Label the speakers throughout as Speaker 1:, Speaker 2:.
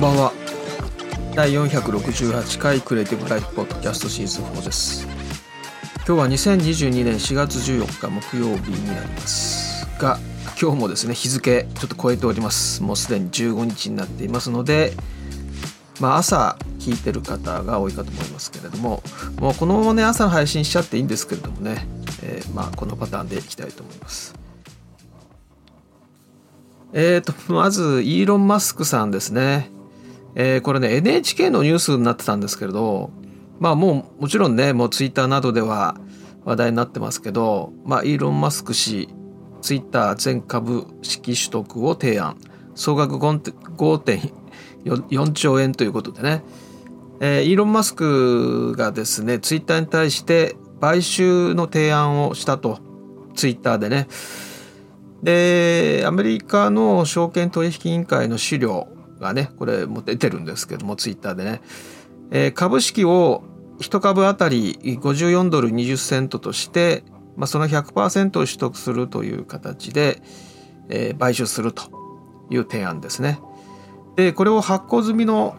Speaker 1: んばんは。第468回クリエイティブライフポッドキャストシーズン4です。今日は2022年4月14日木曜日になります。が今日もですね日付ちょっと超えております。もうすでに15日になっていますのでまあ朝聞いてる方が多いかと思いますけれどももうこのままね朝配信しちゃっていいんですけれどもね、えー、まあこのパターンでいきたいと思います。えーとまずイーロン・マスクさんですね。えー、これね NHK のニュースになってたんですけれどまあもうもちろんねもうツイッターなどでは話題になってますけど、まあ、イーロン・マスク氏ツイッター全株式取得を提案。総額5.4兆円ということでね、えー、イーロン・マスクがですねツイッターに対して買収の提案をしたと。ツイッターでね。でアメリカの証券取引委員会の資料がねこれも出てるんですけどもツイッターでね、えー、株式を1株当たり54ドル20セントとして、まあ、その100%を取得するという形で、えー、買収するという提案ですね。でこれを発行済みの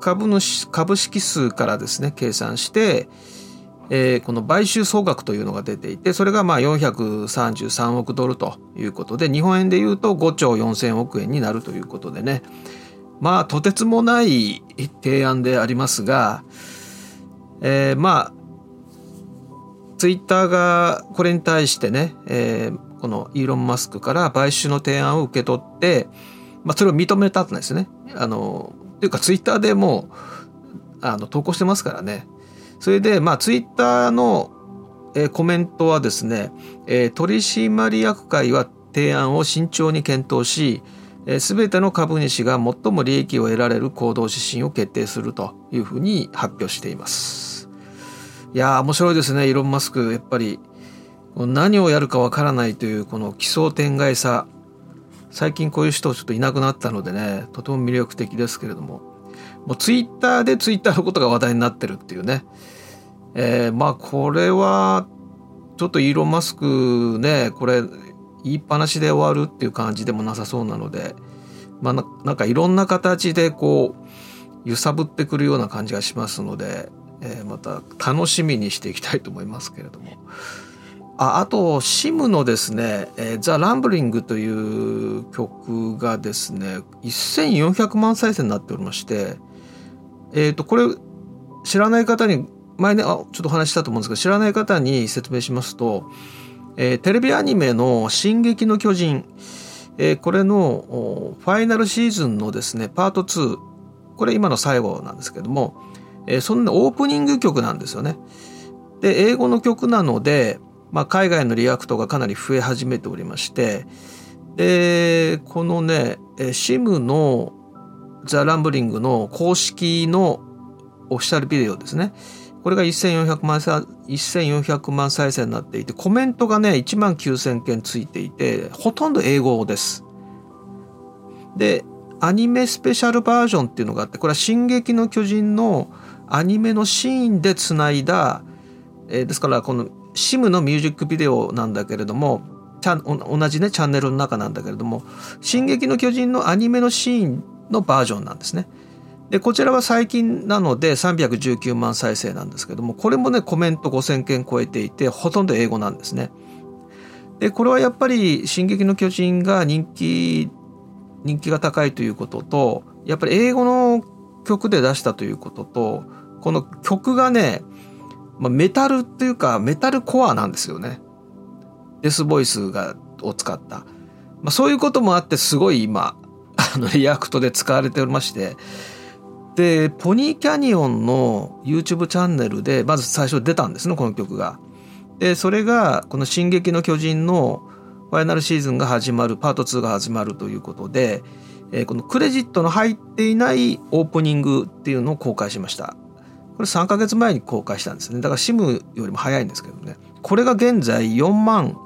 Speaker 1: 株主株式数からですね計算して、えー、この買収総額というのが出ていてそれがまあ433億ドルということで日本円でいうと5兆4,000億円になるということでねまあとてつもない提案でありますが、えー、まあツイッターがこれに対してね、えー、このイーロン・マスクから買収の提案を受け取って、まあ、それを認めたんですね。あのというかツイッターでもあの投稿してますからね。それでまあツイッターの、えー、コメントはですね、えー、取締役会は提案を慎重に検討し、すべての株主が最も利益を得られる行動指針を決定するというふうに発表しています。いやー面白いですねイーロン・マスクやっぱり何をやるかわからないというこの奇想天外さ。最近こういう人ちょっといなくなったのでねとても魅力的ですけれども。もうツイッターでツイッターのことが話題になってるっていうね、えー、まあこれはちょっとイーロン・マスクねこれ言いっぱなしで終わるっていう感じでもなさそうなので、まあ、なんかいろんな形でこう揺さぶってくるような感じがしますので、えー、また楽しみにしていきたいと思いますけれども。ああと SIM のですね「えー、ザ・ランブリング」という曲がですね1400万再生になっておりましてえっ、ー、とこれ知らない方に前ねあちょっとお話したと思うんですけど知らない方に説明しますとえー、テレビアニメの「進撃の巨人」えー、これのファイナルシーズンのですねパート2これ今の最後なんですけども、えー、その、オープニング曲なんですよね。で英語の曲なので、まあ、海外のリアクトがかなり増え始めておりましてでこのね SIM のザ・ランブリングの公式のオフィシャルビデオですねこれが1400万 ,1400 万再生になっていてコメントがね1万9000件ついていてほとんど英語です。でアニメスペシャルバージョンっていうのがあってこれは「進撃の巨人」のアニメのシーンでつないだ、えー、ですからこの SIM のミュージックビデオなんだけれども同じねチャンネルの中なんだけれども「進撃の巨人」のアニメのシーンのバージョンなんですね。でこちらは最近なので319万再生なんですけどもこれもねコメント5,000件超えていてほとんど英語なんですね。でこれはやっぱり「進撃の巨人」が人気人気が高いということとやっぱり英語の曲で出したということとこの曲がね、まあ、メタルっていうかメタルコアなんですよね。デスボイスがを使った。まあ、そういうこともあってすごい今あのリアクトで使われておりましてでポニーキャニオンの YouTube チャンネルでまず最初出たんですねこの曲が。でそれがこの「進撃の巨人」のファイナルシーズンが始まるパート2が始まるということで、えー、このクレジットの入っていないオープニングっていうのを公開しました。これ3ヶ月前に公開したんですね。だから SIM よりも早いんですけどね。これが現在4万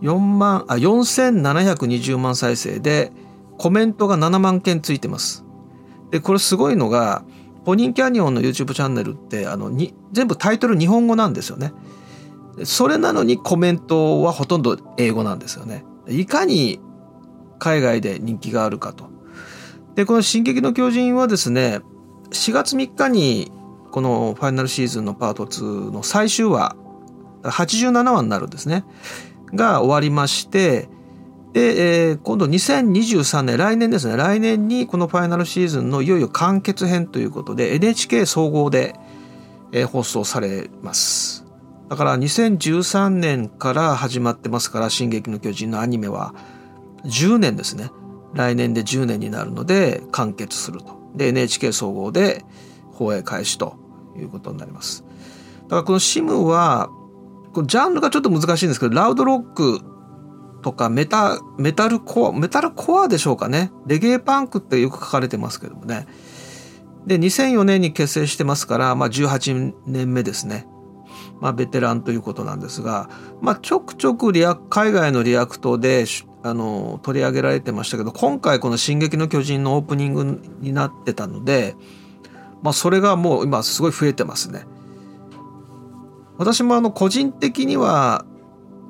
Speaker 1: 4万あ4720万再生でコメントが7万件ついてます。でこれすごいのがポニーキャニオンの YouTube チャンネルってあのに全部タイトル日本語なんですよね。それなのにコメントはほとんど英語なんですよね。いかに海外で人気があるかと。でこの「進撃の巨人」はですね4月3日にこのファイナルシーズンのパート2の最終話87話になるんですねが終わりましてで、えー、今度2023年来年ですね。来年にこのファイナルシーズンのいよいよ完結編ということで NHK 総合で、えー、放送されます。だから2013年から始まってますから「進撃の巨人」のアニメは10年ですね。来年で10年になるので完結すると。で NHK 総合で放映開始ということになります。だからこの SIM はジャンルがちょっと難しいんですけどラウドロックとかメタメタルコアメタルコアでしょうかね。レゲエパンクってよく書かれてますけどもね。で2004年に結成してますから、まあ、18年目ですね。まあ、ベテランということなんですが、まあ、ちょくちょくリア海外のリアクトであの取り上げられてましたけど今回この「進撃の巨人」のオープニングになってたので、まあ、それがもう今すごい増えてますね。私もあの個人的には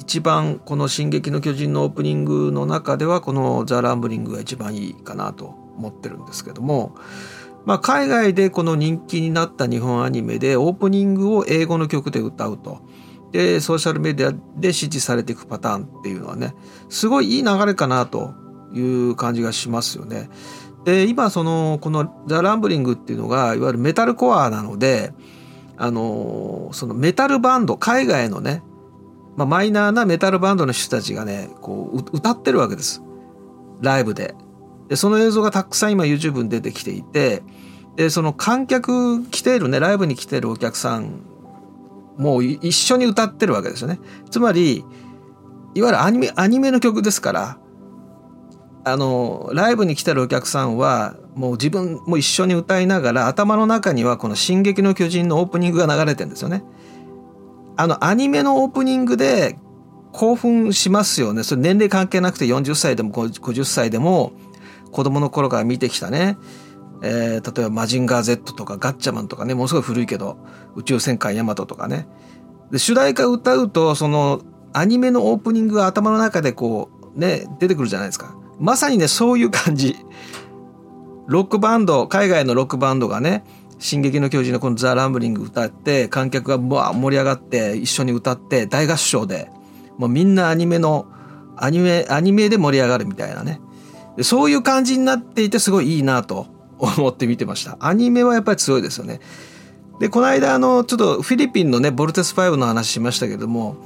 Speaker 1: 一番この「進撃の巨人」のオープニングの中ではこの「ザ・ランブリング」が一番いいかなと思ってるんですけども、まあ、海外でこの人気になった日本アニメでオープニングを英語の曲で歌うと。でソーシャルメディアで支持されていくパターンっていうのはねすごいいい流れかなという感じがしますよね。で今そのこの「ザ・ランブリング」っていうのがいわゆるメタルコアなのであのそのメタルバンド海外のね、まあ、マイナーなメタルバンドの人たちがねこう歌ってるわけです。ライブで。でその映像がたくさん今 YouTube に出てきていてでその観客来ているねライブに来ているお客さんもう一緒に歌ってるわけですよね。つまりいわゆるアニメアニメの曲ですからあのライブに来てるお客さんはもう自分も一緒に歌いながら頭の中にはこの「進撃の巨人」のオープニングが流れてるんですよね。あのアニメのオープニングで興奮しますよね。それ年齢関係なくて40歳でも50歳でも子供の頃から見てきたね、えー、例えば「マジンガー Z」とか「ガッチャマン」とかねものすごい古いけど「宇宙戦艦ヤマト」とかね。で主題歌歌うとそのアニメのオープニングが頭の中でこうね出てくるじゃないですか。まさにねそういう感じ。ロックバンド海外のロックバンドがね「進撃の巨人」のこの「ザ・ランブリング」歌って観客が盛り上がって一緒に歌って大合唱でもうみんなアニメのアニメアニメで盛り上がるみたいなね。そういう感じになっていてすごいいいなと思って見てました。アニメはやっぱり強いですよね。でこの間あのちょっとフィリピンのねボルテス5の話しましたけども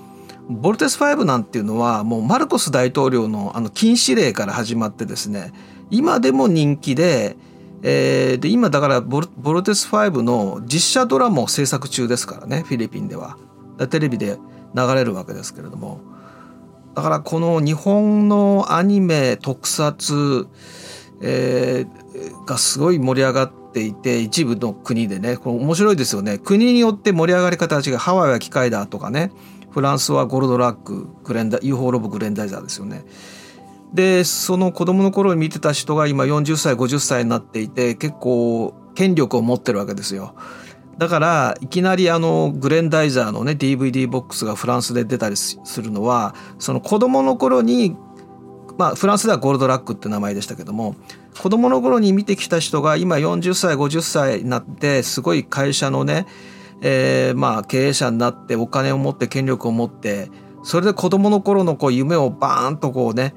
Speaker 1: ボルテス5なんていうのはもうマルコス大統領のあの禁止令から始まってですね今でも人気で,、えー、で今だからボルボルテス5の実写ドラマを制作中ですからねフィリピンでは。テレビで流れるわけですけれども。だからこの日本のアニメ特撮、えー、がすごい盛り上がっていて一部の国でねこれ面白いですよね。国によって盛り上がり方が違う。ハワイは機械だとかね。フランスはゴールドラックグレンダ UFO ロボグレンダイザーですよね。でその子供の頃に見てた人が今40歳50歳になっていて結構権力を持ってるわけですよ。だからいきなりあのグレンダイザーのね DVD ボックスがフランスで出たりするのはその子供の頃にまあフランスではゴールドラックって名前でしたけども子供の頃に見てきた人が今40歳50歳になってすごい会社のねえー、まあ経営者になってお金を持って権力を持ってそれで子供の頃のこう夢をバーンとこうね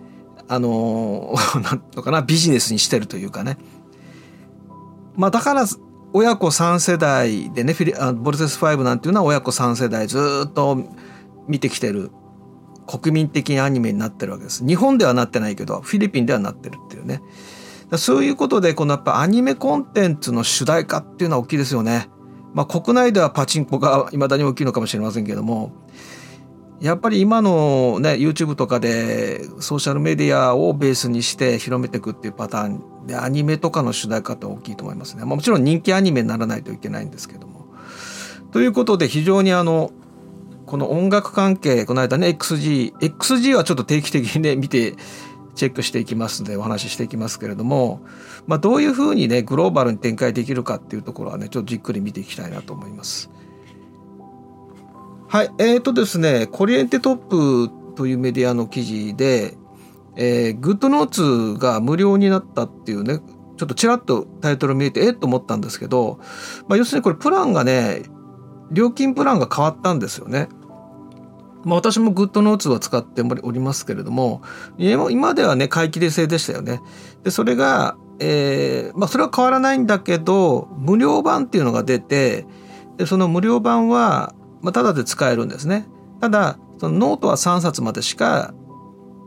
Speaker 1: あのー、なんとかなビジネスにしてるというかね。まあだから親子3世代でねフィリあボルテス5なんていうのは親子3世代ずっと見てきてる国民的アニメになってるわけです。日本ではなってないけどフィリピンではなってるっていうね。そういうことでこのやっぱアニメコンテンツの主題歌っていうのは大きいですよね。まあ、国内ではパチンコがいまだに大きいのかもしれませんけども。やっぱり今のね YouTube とかでソーシャルメディアをベースにして広めていくっていうパターンでアニメとかの主題歌って大きいと思いますね。まあ、もちろん人気アニメにならないといけないんですけども。ということで非常にあのこの音楽関係この間ね XG XG はちょっと定期的にね見てチェックしていきますのでお話ししていきますけれども、まあ、どういうふうにねグローバルに展開できるかっていうところはねちょっとじっくり見ていきたいなと思います。はいえーとですねコリエンテトップというメディアの記事で、えー、グッドノーツが無料になったっていうねちょっとちらっとタイトル見えてえっと思ったんですけど、まあ、要するにこれプランがね料金プランが変わったんですよね。まあ、私も GoodNotes は使っておりますけれども今ではね買い切り制でしたよね。でそれが、えーまあ、それは変わらないんだけど無料版っていうのが出てでその無料版は、まあ、ただで使えるんですね。ただそのノートは3冊までしか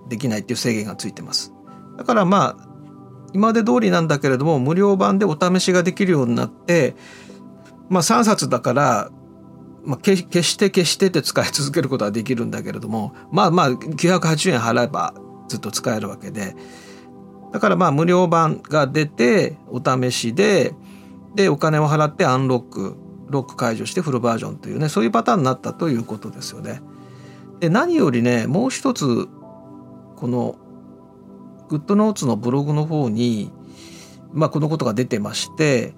Speaker 1: できないっていう制限がついてます。だからまあ今まで通りなんだけれども無料版でお試しができるようになってまあ3冊だからまあ、決して決してって使い続けることはできるんだけれどもまあまあ980円払えばずっと使えるわけでだからまあ無料版が出てお試しででお金を払ってアンロックロック解除してフルバージョンというねそういうパターンになったということですよね。で何よりねもう一つこのグッドノーツのブログの方にまあこのことが出てまして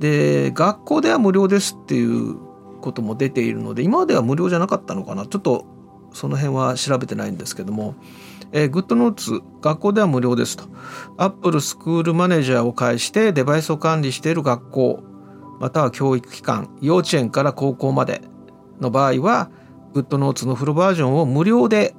Speaker 1: で学校では無料ですっていうことも出ているので今までは無料じゃなかったのかな。ちょっとその辺は調べてないんですけども、えー、グッドノーツ学校では無料ですと。Apple スクールマネージャーを介してデバイスを管理している学校。または教育機関幼稚園から高校までの場合はグッドノーツのフルバージョンを無料で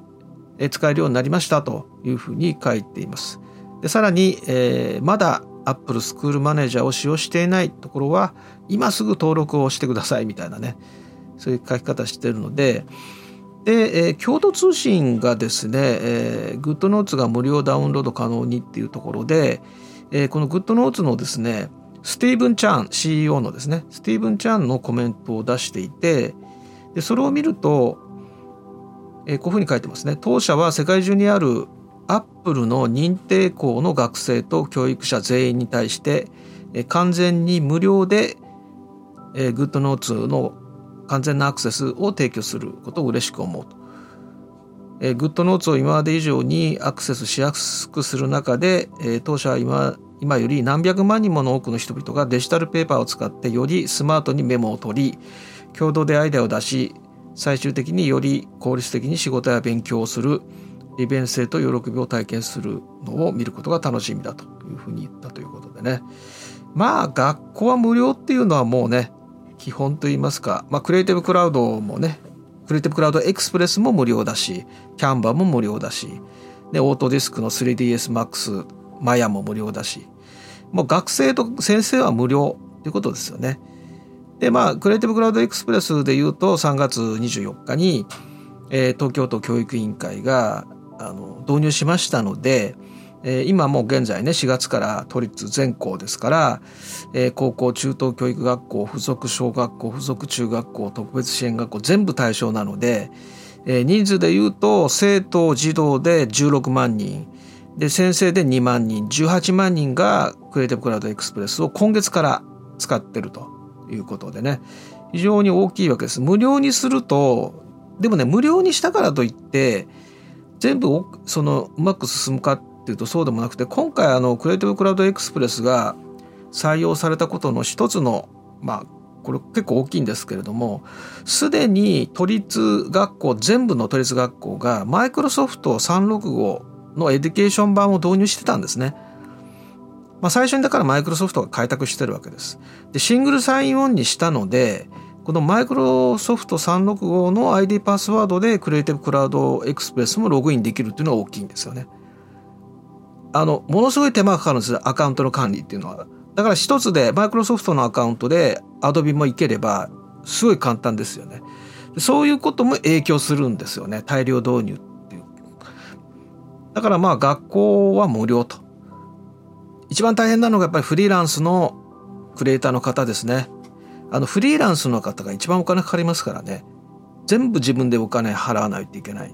Speaker 1: 使えるようになりましたというふうに書いています。でさらに、えー、まだ Apple スクールマネージャーを使用していないところは今すぐ登録をしてくださいみたいなねそういう書き方してるのでで、えー、共同通信がですね、えー、GoodNotes が無料ダウンロード可能にっていうところで、えー、この GoodNotes のですねスティーブン・チャン CEO のですねスティーブン・チャンのコメントを出していてでそれを見ると、え、こういうふうに書いてますね当社は世界中にあるアップルの認定校の学生と教育者全員に対してえ完全に無料で GoodNotes の完全なアクセスを提供することを嬉しく思うと。GoodNotes を今まで以上にアクセスしやすくする中でえ当社は今今より何百万人もの多くの人々がデジタルペーパーを使ってよりスマートにメモを取り共同でアイデアを出し最終的により効率的に仕事や勉強をする利便性と喜びを体験するのを見ることが楽しみだというふうに言ったということでね。まあ学校は無料っていうのはもうね基本といいますか、まあ、クリエイティブクラウドもねクリエイティブクラウドエクスプレスも無料だしキャンバーも無料だしでオートディスクの 3DSMAX マヤも無料だしもう学生と先生は無料ということですよね。でまあクリエイティブクラウドエクスプレスで言うと3月24日に、えー、東京都教育委員会があの導入しましたので、えー、今もう現在ね4月から都立全校ですから、えー、高校中等教育学校附属小学校附属中学校特別支援学校全部対象なので、えー、人数で言うと生徒児童で16万人で先生で2万人18万人がクリエイティブクラウドエクスプレスを今月から使ってるということでね非常に大きいわけです。無料にするとでもね無料にしたからといって全部そのうまく進むかっていうとそうでもなくて今回あの Creative Cloud Express が採用されたことの一つのまあこれ結構大きいんですけれどもすでに都立学校全部の都立学校がマイクロソフト365の Education 版を導入してたんですね。まあ、最初にだからマイクロソフトが開拓してるわけです。でシングルサインオンにしたのでこのマイクロソフト365の ID パスワードでクリエイティブクラウドエクスプレスもログインできるっていうのが大きいんですよね。あの、ものすごい手間がかかるんですよ、アカウントの管理っていうのは。だから一つで、マイクロソフトのアカウントで Adobe もいければ、すごい簡単ですよね。そういうことも影響するんですよね、大量導入って。だからまあ学校は無料と。一番大変なのがやっぱりフリーランスのクリエイターの方ですね。あのフリーランスの方が一番お金かかりますからね。全部自分でお金払わないといけない。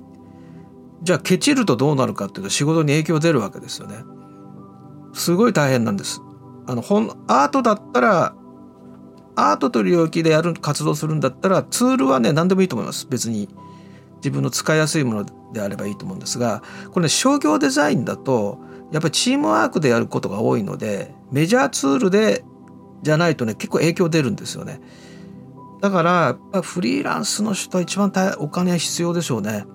Speaker 1: じゃあケチるとどうなるかっていうと仕事に影響出るわけですよね。すごい大変なんです。あの本アートだったらアートという領域でやる活動するんだったらツールはね何でもいいと思います。別に自分の使いやすいものであればいいと思うんですがこれね商業デザインだとやっぱりチームワークでやることが多いのでメジャーツールでじゃないとね結構影響出るんですよね。だからやっぱフリーランスの人は一番お金は必要でしょうね。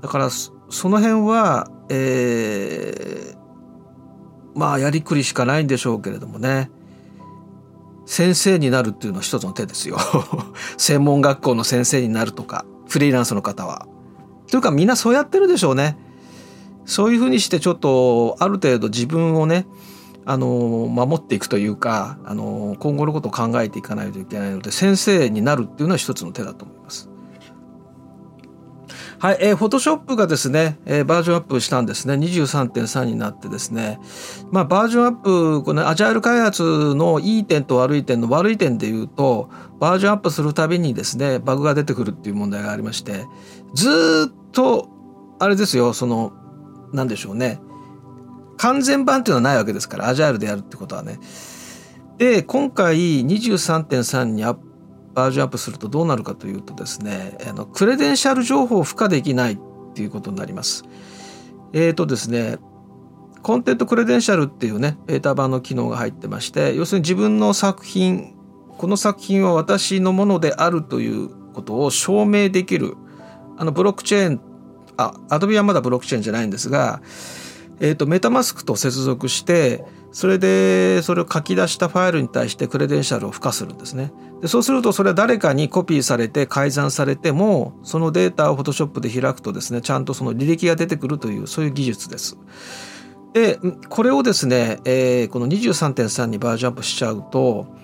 Speaker 1: だからその辺は、えー、まあやりくりしかないんでしょうけれどもね。先生になるっていうのは一つの手ですよ。専門学校の先生になるとかフリーランスの方は。というかみんなそうやってるでしょうね。そういうふうにしてちょっとある程度自分をねあの守っていくというかあの今後のことを考えていかないといけないので先生になるっていうのは一つの手だと思います。はい、えー、フォトショップがですね、えー、バージョンアップしたんですね。23.3になってですね。まあ、バージョンアップ、このアジャイル開発のいい点と悪い点の悪い点で言うと、バージョンアップするたびにですね、バグが出てくるっていう問題がありまして、ずっと、あれですよ、その、なんでしょうね。完全版っていうのはないわけですから、アジャイルでやるってことはね。で、今回23.3にアップバージョンアップするとどうなるかというとですねあのクレデンシャル情報を付加できないっていうことになります。えっ、ー、とですねコンテントクレデンシャルっていうねベータ版の機能が入ってまして要するに自分の作品この作品は私のものであるということを証明できるあのブロックチェーンあアドビはまだブロックチェーンじゃないんですが、えーとメタマスクと接続してそれでそれを書き出したファイルに対してクレデンシャルを付加するんですね。でそうするとそれは誰かにコピーされて改ざんされてもそのデータを Photoshop で開くとですねちゃんとその履歴が出てくるというそういう技術です。でこれをですね、えー、この23.3にバージョンアップしちゃうと、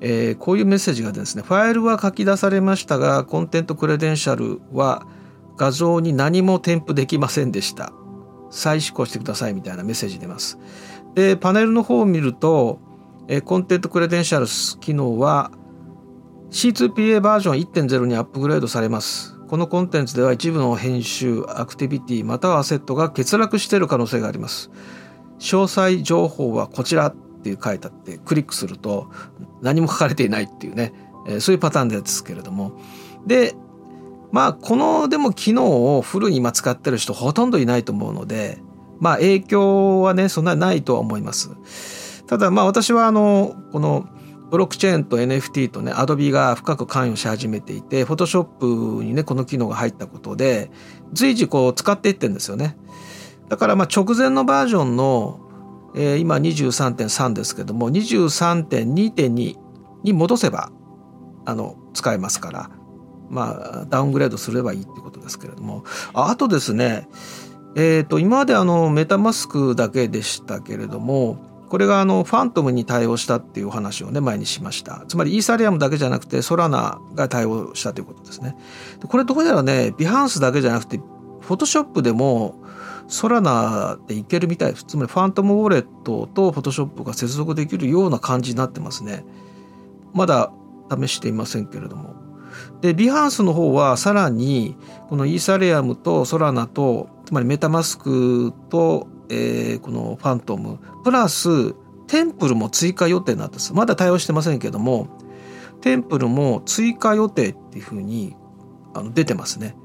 Speaker 1: えー、こういうメッセージがですねファイルは書き出されましたが Content Credential は画像に何も添付できませんでした再試行してくださいみたいなメッセージ出ます。でパネルの方を見ると、え Content Credential 機能は C2PA バージョン1.0にアップグレードされます。このコンテンツでは一部の編集、アクティビティまたはアセットが欠落している可能性があります。詳細情報はこちらっていう書いてあってクリックすると何も書かれていないっていうね、えそういうパターンですけれども。で、まあこのでも機能をフルに今使ってる人ほとんどいないと思うので、まあ影響はね、そんなないとは思います。ただまあ私はあの、このブロックチェーンと NFT とね、Adobe が深く関与し始めていて、Photoshop にね、この機能が入ったことで、随時こう使っていってるんですよね。だからまあ直前のバージョンの、えー、今23.3ですけども、23.2.2に戻せば、あの、使えますから、まあ、ダウングレードすればいいってことですけれども、あとですね、えーと、今まであのメタマスクだけでしたけれどもこれがあのファントムに対応したっていうお話をね前にしました。つまりイーサリアムだけじゃなくてソラナが対応したということですね。これどうやらねビハンスだけじゃなくてフォトショップでもソラナでいけるみたいつまりファントムウォレットとフォトショップが接続できるような感じになってますね。まだ試していませんけれども。でビハンスの方はさらにこのイーサリアムとソラナとつまりメタマスクと、えー、このファントムプラステンプルも追加予定なんですまだ対応してませんけどもテンプルも追加予定っていうふうにあの出てますね。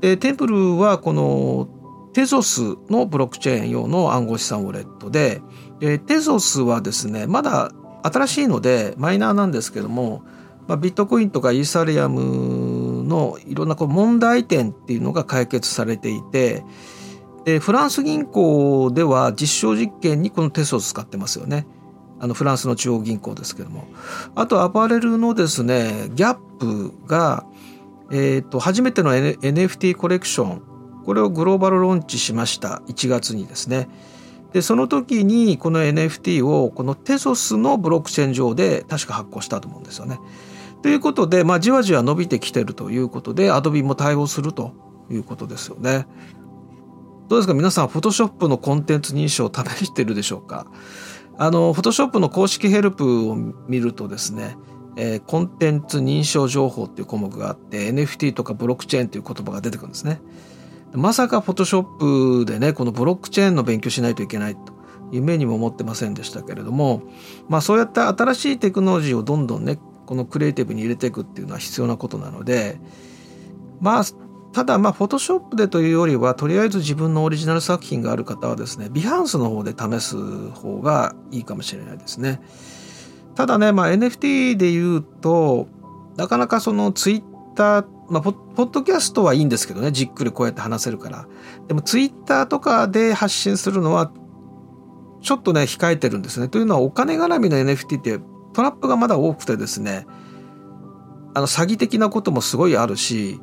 Speaker 1: でテンプルはこのテゾスのブロックチェーン用の暗号資産ウォレットででテゾスはですねまだ新しいのでマイナーなんですけども、まあ、ビットコインとかイーサリアムのいろんなこう問題点っていうのが解決されていてでフランス銀行では実証実験にこのテスを使ってますよね。あのフランスの中央銀行ですけども。あとアパレルのですね、ギャップが、え、ー、と、初めての、N、NFT コレクション、これをグローバルローンチしました。1月にですね。で、その時にこの NFT をこのテソスのブロックチェーン上で確か発行したと思うんですよね。ということで、まあ、じわじわ伸びてきてるということで、アドビも対応するということですよね。どうですか？皆さん、フォトショップのコンテンツ認証を試してるでしょうか？あの、フォトショップの公式ヘルプを見るとですね、えー、コンテンツ認証情報っていう項目があって、NFT とかブロックチェーンという言葉が出てくるんですね。まさかフォトショップでね、このブロックチェーンの勉強しないといけないと。夢にも思ってませんでしたけれども、まあそうやって新しいテクノロジーをどんどんね、このクリエイティブに入れていくっていうのは必要なことなのでまあただまあフォトショップでというよりはとりあえず自分のオリジナル作品がある方はですねビハンスの方で試す方がいいかもしれないですね。ただね、まあ、NFT で言うとなかなかそのツイッターまあ、ポッドキャストはいいんですけどねじっくりこうやって話せるからでもツイッターとかで発信するのはちょっとね控えてるんですね。というのはお金絡みの NFT ってトラップがまだ多くてですねあの詐欺的なこともすごいあるし、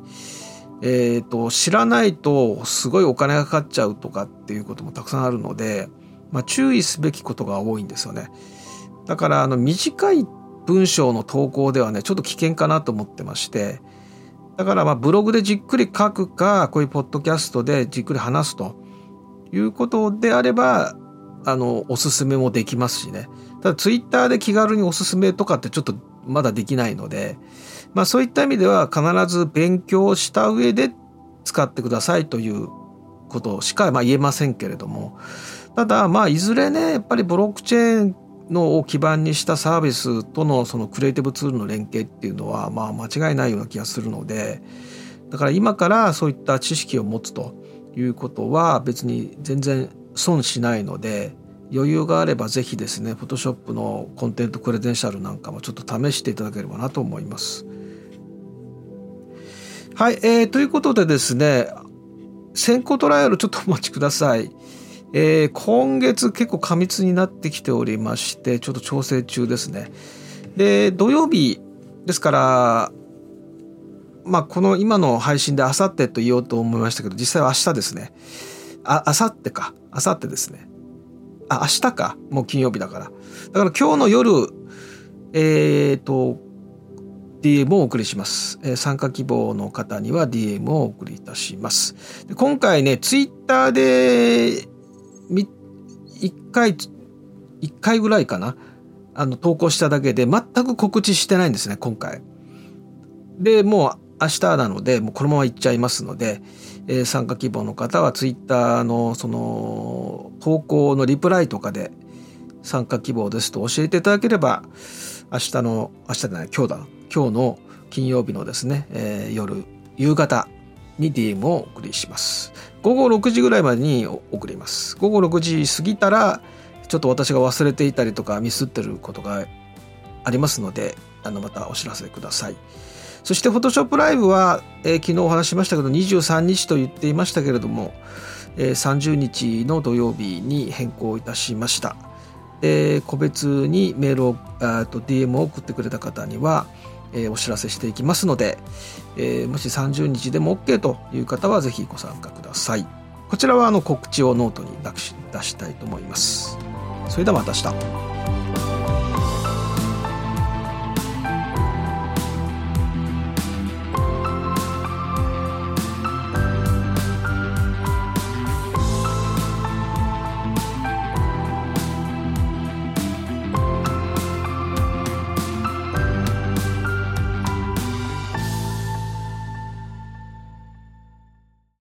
Speaker 1: えーと、知らないとすごいお金がかかっちゃうとかっていうこともたくさんあるので、まあ、注意すべきことが多いんですよね。だからあの短い文章の投稿ではねちょっと危険かなと思ってましてだからまあブログでじっくり書くかこういうポッドキャストでじっくり話すということであればあのおすすめもできますしねただツイッターで気軽におすすめとかってちょっとまだできないのでまあそういった意味では必ず勉強した上で使ってくださいということしかまあ言えませんけれどもただまあいずれねやっぱりブロックチェーンのを基盤にしたサービスとのそのクリエイティブツールの連携っていうのはまあ間違いないような気がするのでだから今からそういった知識を持つということは別に全然損しないので余裕があればぜひですね Photoshop のコンテンツクレデンシャルなんかもちょっと試していただければなと思います。はい、えー、ということでですね先行トライアルちょっとお待ちください。えー、今月結構過密になってきておりましてちょっと調整中ですね。で土曜日ですからまあこの今の配信であさってと言おうと思いましたけど実際は明日ですね。あ、あさってか。あさってですね。あ、明日か。もう金曜日だから。だから今日の夜、えっ、ー、と、DM をお送りします、えー、参加希望の方には DM をお送りいたします。で今回ね、ツイッターで1回、一回ぐらいかな。あの、投稿しただけで全く告知してないんですね、今回。で、もう明日なので、もうこのまま行っちゃいますので、えー、参加希望の方はツイッターのその投稿のリプライとかで参加希望ですと教えていただければ、明日の、明日じゃない、今日だ。今日の金曜日のですね、えー、夜、夕方に DM をお送りします。午後6時ぐらいまでに送ります。午後6時過ぎたら、ちょっと私が忘れていたりとかミスってることがありますので、あのまたお知らせください。そして Photoshop Live は、えー、昨日お話しましたけど23日と言っていましたけれども、えー、30日の土曜日に変更いたしました。個別にメールをと DM を送ってくれた方には、えー、お知らせしていきますので、えー、もし30日でも OK という方はぜひご参加ください。こちらはあの告知をノートに出したいと思います。それではまた明日。